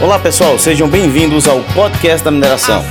Olá pessoal, sejam bem-vindos ao podcast da mineração.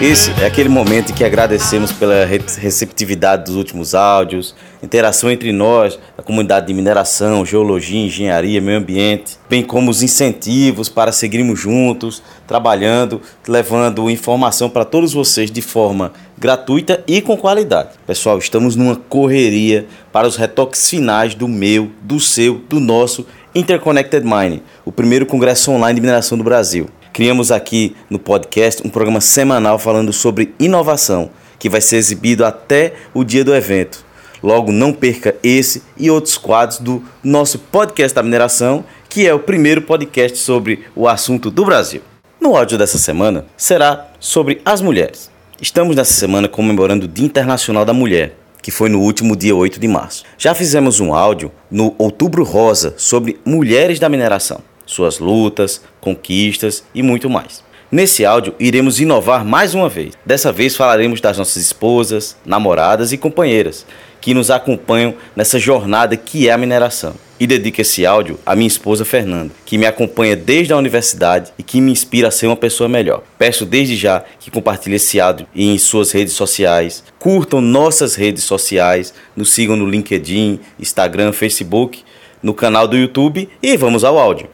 Esse é aquele momento em que agradecemos pela receptividade dos últimos áudios, interação entre nós, a comunidade de mineração, geologia, engenharia, meio ambiente, bem como os incentivos para seguirmos juntos, trabalhando, levando informação para todos vocês de forma gratuita e com qualidade. Pessoal, estamos numa correria para os retoques finais do meu, do seu, do nosso Interconnected Mining, o primeiro congresso online de mineração do Brasil. Criamos aqui no podcast um programa semanal falando sobre inovação, que vai ser exibido até o dia do evento. Logo, não perca esse e outros quadros do nosso podcast da mineração, que é o primeiro podcast sobre o assunto do Brasil. No áudio dessa semana será sobre as mulheres. Estamos nessa semana comemorando o Dia Internacional da Mulher, que foi no último dia 8 de março. Já fizemos um áudio no Outubro Rosa sobre mulheres da mineração, suas lutas, conquistas e muito mais. Nesse áudio, iremos inovar mais uma vez. Dessa vez falaremos das nossas esposas, namoradas e companheiras que nos acompanham nessa jornada que é a mineração. E dedico esse áudio à minha esposa Fernanda, que me acompanha desde a universidade e que me inspira a ser uma pessoa melhor. Peço desde já que compartilhe esse áudio em suas redes sociais, curtam nossas redes sociais, nos sigam no LinkedIn, Instagram, Facebook, no canal do YouTube e vamos ao áudio.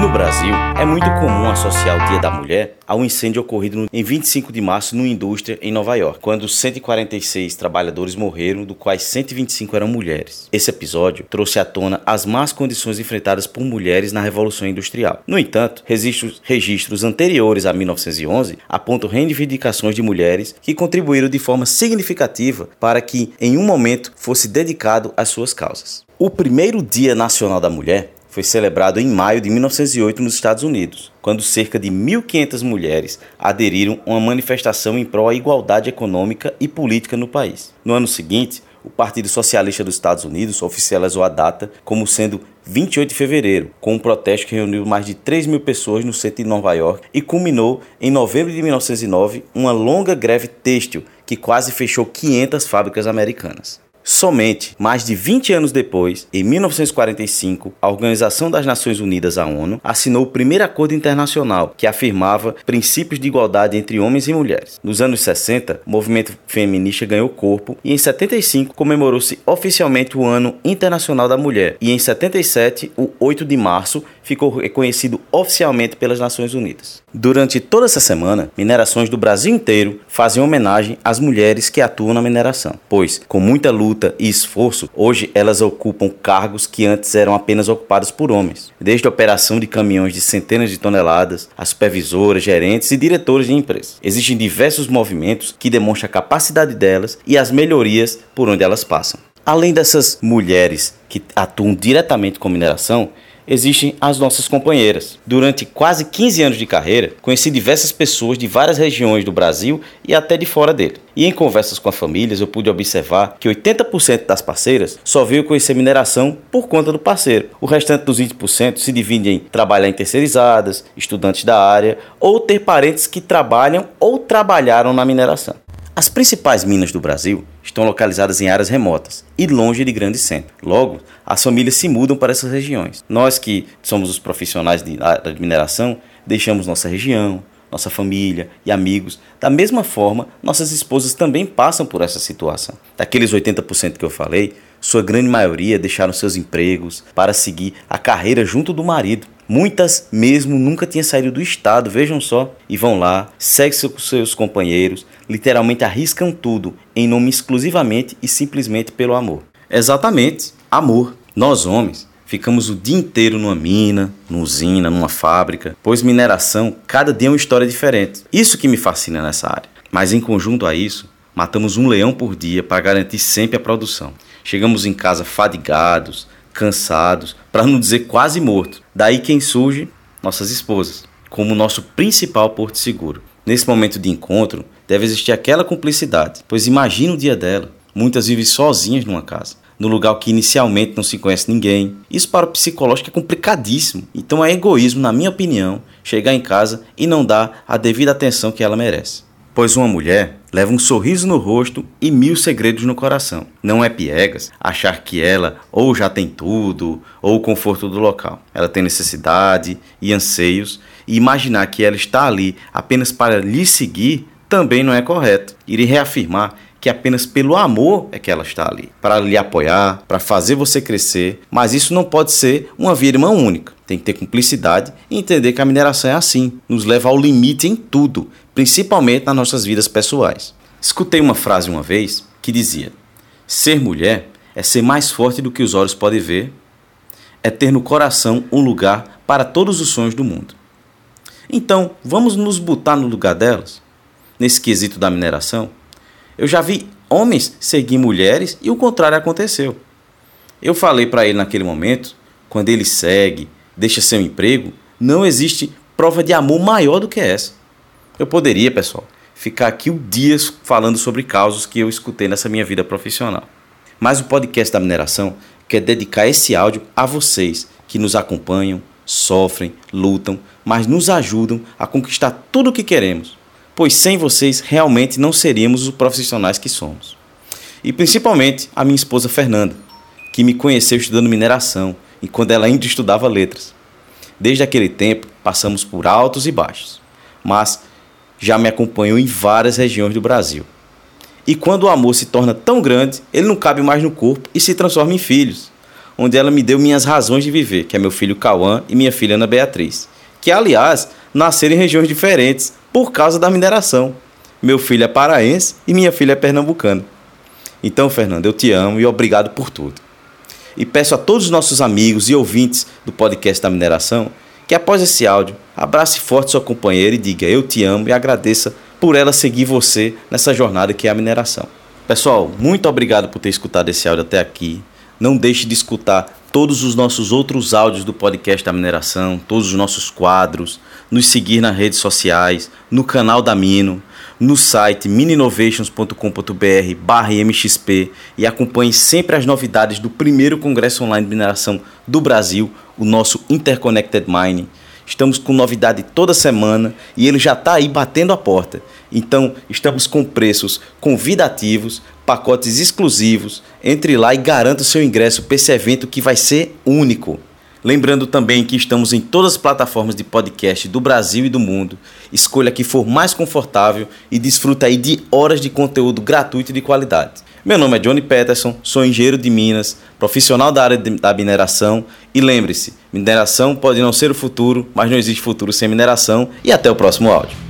No Brasil, é muito comum associar o Dia da Mulher ao incêndio ocorrido em 25 de março numa indústria em Nova York, quando 146 trabalhadores morreram, do quais 125 eram mulheres. Esse episódio trouxe à tona as más condições enfrentadas por mulheres na Revolução Industrial. No entanto, registros, registros anteriores a 1911 apontam reivindicações de mulheres que contribuíram de forma significativa para que, em um momento, fosse dedicado às suas causas. O primeiro Dia Nacional da Mulher foi celebrado em maio de 1908 nos Estados Unidos, quando cerca de 1.500 mulheres aderiram a uma manifestação em prol da igualdade econômica e política no país. No ano seguinte, o Partido Socialista dos Estados Unidos oficializou a data como sendo 28 de fevereiro, com um protesto que reuniu mais de 3 mil pessoas no centro de Nova York e culminou em novembro de 1909 uma longa greve têxtil que quase fechou 500 fábricas americanas. Somente mais de 20 anos depois, em 1945, a Organização das Nações Unidas, a ONU, assinou o primeiro acordo internacional que afirmava princípios de igualdade entre homens e mulheres. Nos anos 60, o movimento feminista ganhou corpo e em 75 comemorou-se oficialmente o Ano Internacional da Mulher e em 77, o 8 de março, ficou reconhecido oficialmente pelas Nações Unidas. Durante toda essa semana, minerações do Brasil inteiro fazem homenagem às mulheres que atuam na mineração, pois, com muita luta e esforço, hoje elas ocupam cargos que antes eram apenas ocupados por homens, desde a operação de caminhões de centenas de toneladas, a supervisoras, gerentes e diretores de empresas. Existem diversos movimentos que demonstram a capacidade delas e as melhorias por onde elas passam. Além dessas mulheres que atuam diretamente com mineração, existem as nossas companheiras. Durante quase 15 anos de carreira, conheci diversas pessoas de várias regiões do Brasil e até de fora dele. E em conversas com as famílias, eu pude observar que 80% das parceiras só veio conhecer mineração por conta do parceiro. O restante dos 20% se divide em trabalhar em terceirizadas, estudantes da área ou ter parentes que trabalham ou trabalharam na mineração. As principais minas do Brasil estão localizadas em áreas remotas e longe de grandes centros. Logo, as famílias se mudam para essas regiões. Nós que somos os profissionais de, mineração, deixamos nossa região, nossa família e amigos. Da mesma forma, nossas esposas também passam por essa situação. Daqueles 80% que eu falei, sua grande maioria deixaram seus empregos para seguir a carreira junto do marido. Muitas mesmo nunca tinham saído do estado, vejam só, e vão lá, seguem seus companheiros, literalmente arriscam tudo em nome exclusivamente e simplesmente pelo amor. Exatamente, amor. Nós homens ficamos o dia inteiro numa mina, numa usina, numa fábrica, pois mineração cada dia é uma história diferente. Isso que me fascina nessa área. Mas em conjunto a isso, matamos um leão por dia para garantir sempre a produção. Chegamos em casa fadigados, cansados, para não dizer quase mortos. Daí quem surge? Nossas esposas, como nosso principal porto seguro. Nesse momento de encontro, deve existir aquela cumplicidade, pois imagina o dia dela. Muitas vivem sozinhas numa casa, no lugar que inicialmente não se conhece ninguém. Isso para o psicológico é complicadíssimo. Então é egoísmo, na minha opinião, chegar em casa e não dar a devida atenção que ela merece. Pois uma mulher leva um sorriso no rosto e mil segredos no coração. Não é piegas achar que ela ou já tem tudo, ou o conforto do local. Ela tem necessidade e anseios, e imaginar que ela está ali apenas para lhe seguir também não é correto. Irei reafirmar que apenas pelo amor é que ela está ali, para lhe apoiar, para fazer você crescer, mas isso não pode ser uma via única. Tem que ter cumplicidade e entender que a mineração é assim, nos leva ao limite em tudo, principalmente nas nossas vidas pessoais. Escutei uma frase uma vez que dizia: Ser mulher é ser mais forte do que os olhos podem ver, é ter no coração um lugar para todos os sonhos do mundo. Então, vamos nos botar no lugar delas, nesse quesito da mineração? Eu já vi homens seguir mulheres e o contrário aconteceu. Eu falei para ele naquele momento, quando ele segue, deixa seu emprego, não existe prova de amor maior do que essa. Eu poderia, pessoal, ficar aqui dias falando sobre casos que eu escutei nessa minha vida profissional. Mas o podcast da mineração quer dedicar esse áudio a vocês que nos acompanham, sofrem, lutam, mas nos ajudam a conquistar tudo o que queremos pois sem vocês realmente não seríamos os profissionais que somos. E principalmente a minha esposa Fernanda, que me conheceu estudando mineração e quando ela ainda estudava letras. Desde aquele tempo passamos por altos e baixos, mas já me acompanhou em várias regiões do Brasil. E quando o amor se torna tão grande, ele não cabe mais no corpo e se transforma em filhos, onde ela me deu minhas razões de viver, que é meu filho Cauã e minha filha Ana Beatriz, que aliás nasceram em regiões diferentes, por causa da mineração. Meu filho é paraense e minha filha é pernambucana. Então, Fernando, eu te amo e obrigado por tudo. E peço a todos os nossos amigos e ouvintes do podcast da mineração que após esse áudio, abrace forte sua companheira e diga eu te amo e agradeça por ela seguir você nessa jornada que é a mineração. Pessoal, muito obrigado por ter escutado esse áudio até aqui. Não deixe de escutar todos os nossos outros áudios do podcast da mineração, todos os nossos quadros, nos seguir nas redes sociais, no canal da Mino, no site mininovations.com.br barra MXP e acompanhe sempre as novidades do primeiro Congresso Online de Mineração do Brasil, o nosso Interconnected Mining. Estamos com novidade toda semana e ele já está aí batendo a porta. Então, estamos com preços convidativos, pacotes exclusivos. Entre lá e garanta o seu ingresso para esse evento que vai ser único. Lembrando também que estamos em todas as plataformas de podcast do Brasil e do mundo. Escolha a que for mais confortável e desfruta aí de horas de conteúdo gratuito e de qualidade. Meu nome é Johnny Peterson, sou engenheiro de Minas, profissional da área de, da mineração e lembre-se, mineração pode não ser o futuro, mas não existe futuro sem mineração e até o próximo áudio.